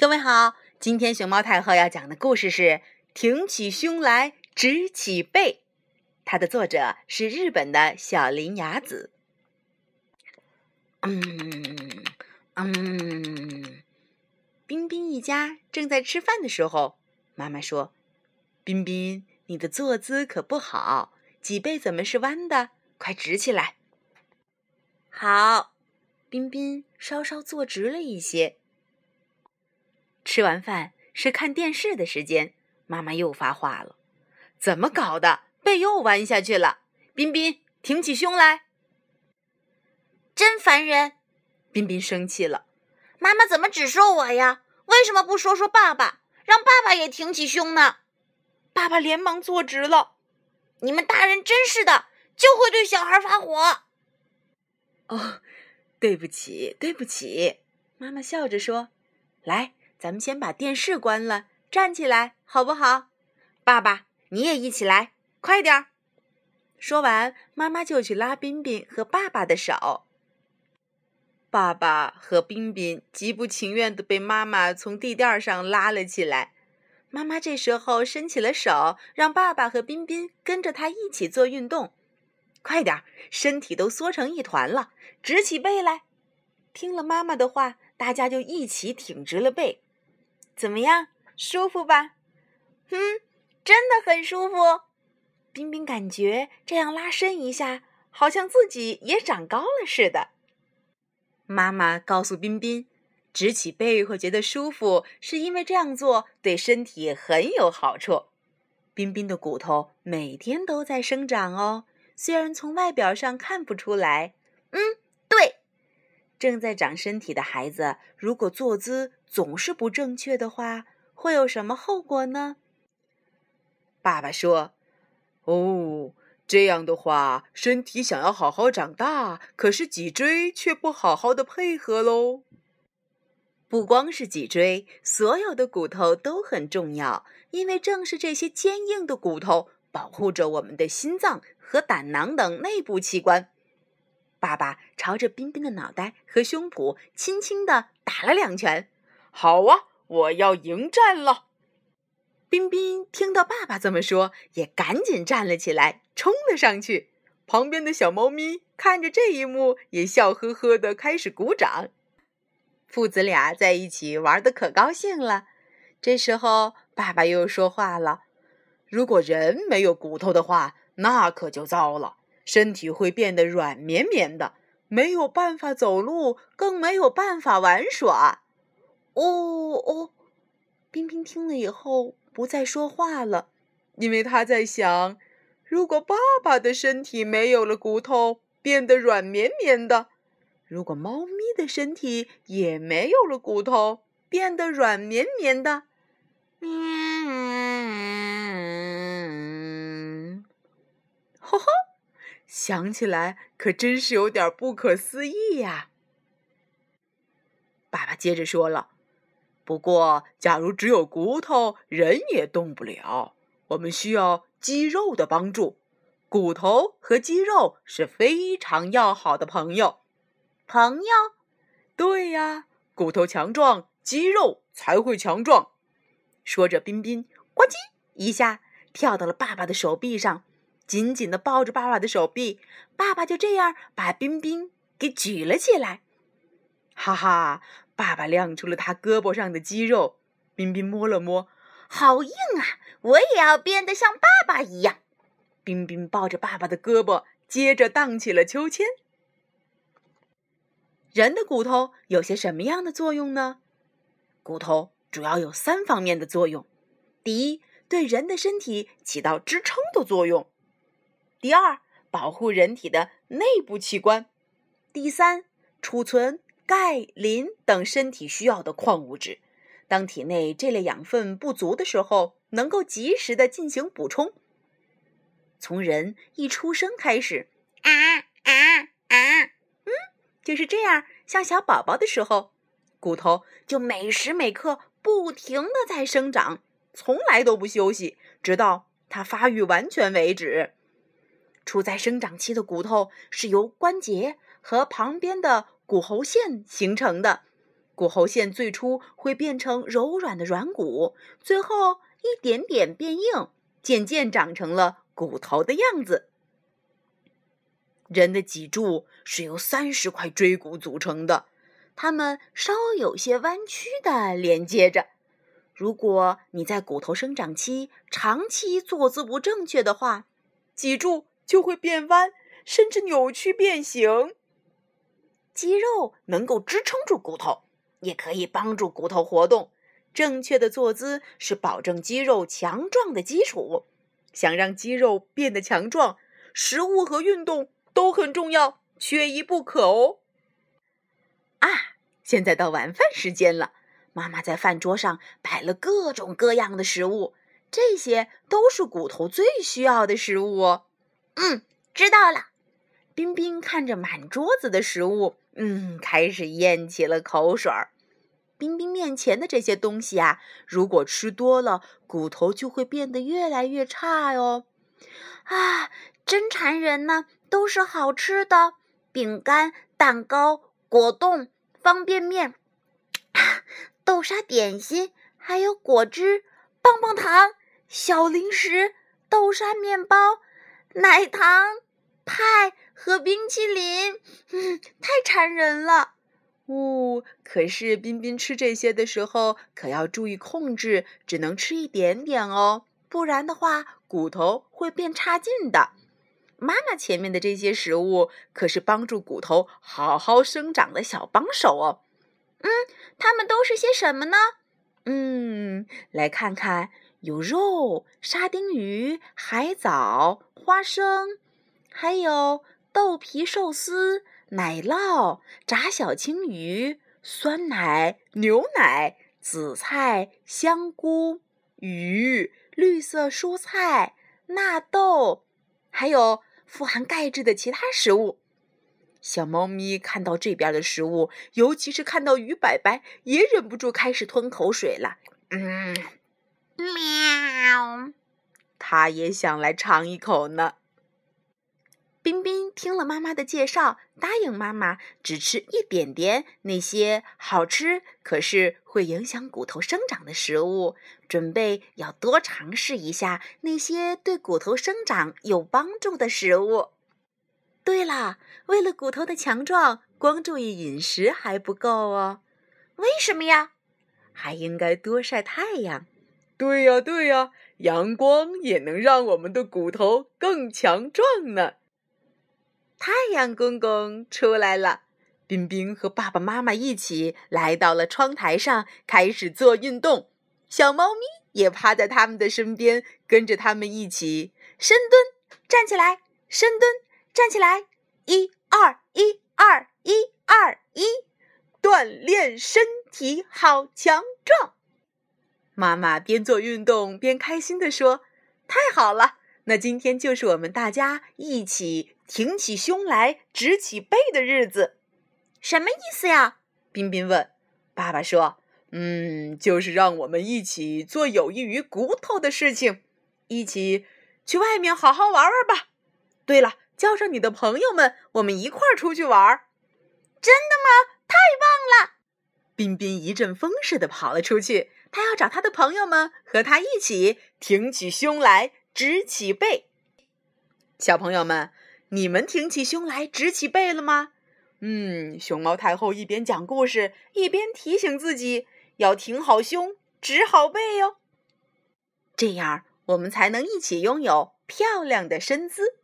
各位好，今天熊猫太后要讲的故事是《挺起胸来直起背》，它的作者是日本的小林雅子。嗯嗯，彬彬一家正在吃饭的时候，妈妈说：“彬彬，你的坐姿可不好，脊背怎么是弯的？快直起来。”好，彬彬稍稍坐直了一些。吃完饭是看电视的时间，妈妈又发话了：“怎么搞的？背又弯下去了。”彬彬，挺起胸来。真烦人！彬彬生气了：“妈妈怎么只说我呀？为什么不说说爸爸，让爸爸也挺起胸呢？”爸爸连忙坐直了：“你们大人真是的，就会对小孩发火。”哦，对不起，对不起。妈妈笑着说：“来。”咱们先把电视关了，站起来好不好？爸爸，你也一起来，快点儿！说完，妈妈就去拉彬彬和爸爸的手。爸爸和彬彬极不情愿地被妈妈从地垫上拉了起来。妈妈这时候伸起了手，让爸爸和彬彬跟着她一起做运动。快点儿，身体都缩成一团了，直起背来。听了妈妈的话，大家就一起挺直了背。怎么样，舒服吧？嗯，真的很舒服。冰冰感觉这样拉伸一下，好像自己也长高了似的。妈妈告诉冰冰，直起背会觉得舒服，是因为这样做对身体很有好处。冰冰的骨头每天都在生长哦，虽然从外表上看不出来。嗯，对。正在长身体的孩子，如果坐姿总是不正确的话，会有什么后果呢？爸爸说：“哦，这样的话，身体想要好好长大，可是脊椎却不好好的配合喽。不光是脊椎，所有的骨头都很重要，因为正是这些坚硬的骨头保护着我们的心脏和胆囊等内部器官。”爸爸朝着彬彬的脑袋和胸脯轻轻地打了两拳。好啊，我要迎战了！彬彬听到爸爸这么说，也赶紧站了起来，冲了上去。旁边的小猫咪看着这一幕，也笑呵呵地开始鼓掌。父子俩在一起玩的可高兴了。这时候，爸爸又说话了：“如果人没有骨头的话，那可就糟了。”身体会变得软绵绵的，没有办法走路，更没有办法玩耍。哦哦，冰冰听了以后不再说话了，因为他在想：如果爸爸的身体没有了骨头，变得软绵绵的；如果猫咪的身体也没有了骨头，变得软绵绵的。嗯，呵呵。想起来可真是有点不可思议呀！爸爸接着说了：“不过，假如只有骨头，人也动不了。我们需要肌肉的帮助。骨头和肌肉是非常要好的朋友。朋友？对呀，骨头强壮，肌肉才会强壮。”说着，彬彬呱唧一下跳到了爸爸的手臂上。紧紧地抱着爸爸的手臂，爸爸就这样把冰冰给举了起来。哈哈，爸爸亮出了他胳膊上的肌肉。冰冰摸了摸，好硬啊！我也要变得像爸爸一样。冰冰抱着爸爸的胳膊，接着荡起了秋千。人的骨头有些什么样的作用呢？骨头主要有三方面的作用：第一，对人的身体起到支撑的作用。第二，保护人体的内部器官；第三，储存钙、磷等身体需要的矿物质。当体内这类养分不足的时候，能够及时的进行补充。从人一出生开始，啊啊啊，嗯，就是这样，像小宝宝的时候，骨头就每时每刻不停的在生长，从来都不休息，直到它发育完全为止。处在生长期的骨头是由关节和旁边的骨骺线形成的，骨骺线最初会变成柔软的软骨，最后一点点变硬，渐渐长成了骨头的样子。人的脊柱是由三十块椎骨组成的，它们稍有些弯曲的连接着。如果你在骨头生长期长期坐姿不正确的话，脊柱就会变弯，甚至扭曲变形。肌肉能够支撑住骨头。也可以帮助骨头活动。正确的坐姿是保证肌肉强壮的基础。想让肌肉变得强壮，食物和运动都很重要，缺一不可哦。啊，现在到晚饭时间了，妈妈在饭桌上摆了各种各样的食物，这些都是骨头最需要的食物哦。嗯，知道了。冰冰看着满桌子的食物。嗯，开始咽起了口水儿。冰冰面前的这些东西啊，如果吃多了，骨头就会变得越来越差哟。啊，真馋人呢！都是好吃的，饼干、蛋糕、果冻、方便面、豆沙点心，还有果汁、棒棒糖、小零食、豆沙面包、奶糖。派和冰淇淋，嗯，太馋人了。呜，可是彬彬吃这些的时候可要注意控制，只能吃一点点哦，不然的话骨头会变差劲的。妈妈前面的这些食物可是帮助骨头好好生长的小帮手哦。嗯，它们都是些什么呢？嗯，来看看，有肉、沙丁鱼、海藻、花生。还有豆皮寿司、奶酪、炸小青鱼、酸奶、牛奶、紫菜、香菇、鱼、绿色蔬菜、纳豆，还有富含钙质的其他食物。小猫咪看到这边的食物，尤其是看到鱼摆摆，也忍不住开始吞口水了。嗯，喵，他也想来尝一口呢。彬彬听了妈妈的介绍，答应妈妈只吃一点点那些好吃可是会影响骨头生长的食物，准备要多尝试一下那些对骨头生长有帮助的食物。对了，为了骨头的强壮，光注意饮食还不够哦。为什么呀？还应该多晒太阳。对呀，对呀，阳光也能让我们的骨头更强壮呢。太阳公公出来了，冰冰和爸爸妈妈一起来到了窗台上，开始做运动。小猫咪也趴在他们的身边，跟着他们一起深蹲、站起来、深蹲、站起来，一二一二一二一，锻炼身体好强壮。妈妈边做运动边开心地说：“太好了，那今天就是我们大家一起。”挺起胸来，直起背的日子，什么意思呀？彬彬问。爸爸说：“嗯，就是让我们一起做有益于骨头的事情，一起去外面好好玩玩吧。对了，叫上你的朋友们，我们一块儿出去玩。”真的吗？太棒了！彬彬一阵风似的跑了出去，他要找他的朋友们和他一起挺起胸来，直起背。小朋友们。你们挺起胸来，直起背了吗？嗯，熊猫太后一边讲故事，一边提醒自己要挺好胸，直好背哟。这样，我们才能一起拥有漂亮的身姿。